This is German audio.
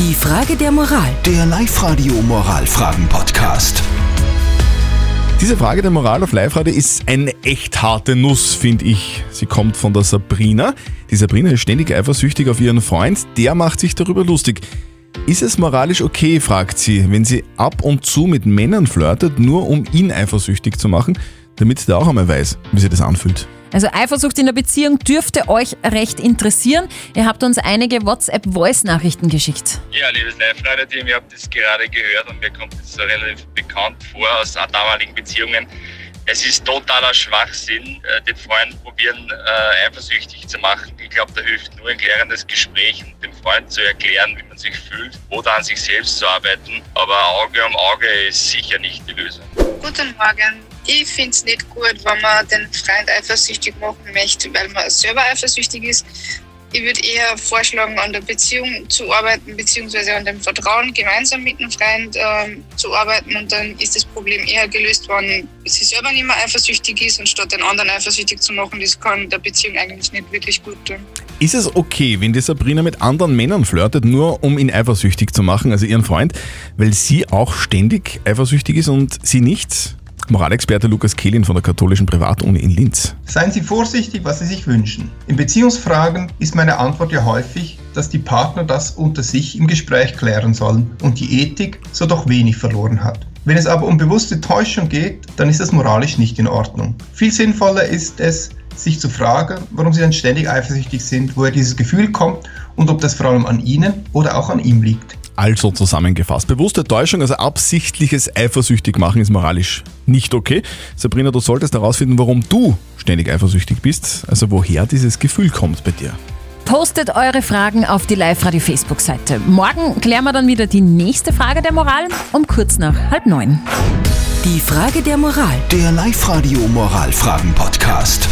Die Frage der Moral. Der Live-Radio Moralfragen-Podcast. Diese Frage der Moral auf Live-Radio ist eine echt harte Nuss, finde ich. Sie kommt von der Sabrina. Die Sabrina ist ständig eifersüchtig auf ihren Freund. Der macht sich darüber lustig. Ist es moralisch okay, fragt sie, wenn sie ab und zu mit Männern flirtet, nur um ihn eifersüchtig zu machen, damit der auch einmal weiß, wie sich das anfühlt? Also Eifersucht in der Beziehung dürfte euch recht interessieren. Ihr habt uns einige WhatsApp-Voice-Nachrichten geschickt. Ja, liebes Live-Radio-Team, ihr habt das gerade gehört und mir kommt das so relativ bekannt vor aus damaligen Beziehungen. Es ist totaler Schwachsinn, äh, den Freund probieren, äh, eifersüchtig zu machen. Ich glaube, da hilft nur ein klärendes Gespräch und dem Freund zu erklären, wie man sich fühlt oder an sich selbst zu arbeiten. Aber Auge um Auge ist sicher nicht die Lösung. Guten Morgen. Ich finde es nicht gut, wenn man den Freund eifersüchtig machen möchte, weil man selber eifersüchtig ist. Ich würde eher vorschlagen, an der Beziehung zu arbeiten, beziehungsweise an dem Vertrauen gemeinsam mit dem Freund ähm, zu arbeiten. Und dann ist das Problem eher gelöst, wenn sie selber nicht mehr eifersüchtig ist, anstatt den anderen eifersüchtig zu machen. Das kann der Beziehung eigentlich nicht wirklich gut tun. Ist es okay, wenn die Sabrina mit anderen Männern flirtet, nur um ihn eifersüchtig zu machen, also ihren Freund, weil sie auch ständig eifersüchtig ist und sie nicht? Moralexperte Lukas Kehlin von der katholischen Privatuni in Linz. Seien Sie vorsichtig, was Sie sich wünschen. In Beziehungsfragen ist meine Antwort ja häufig, dass die Partner das unter sich im Gespräch klären sollen und die Ethik so doch wenig verloren hat. Wenn es aber um bewusste Täuschung geht, dann ist das moralisch nicht in Ordnung. Viel sinnvoller ist es, sich zu fragen, warum sie dann ständig eifersüchtig sind, woher dieses Gefühl kommt und ob das vor allem an ihnen oder auch an ihm liegt. Also zusammengefasst, bewusste Täuschung, also absichtliches eifersüchtig machen ist moralisch nicht okay. Sabrina, du solltest herausfinden, warum du ständig eifersüchtig bist, also woher dieses Gefühl kommt bei dir. Postet eure Fragen auf die Live-Radio-Facebook-Seite. Morgen klären wir dann wieder die nächste Frage der Moral um kurz nach halb neun. Die Frage der Moral. Der Live-Radio Moralfragen-Podcast.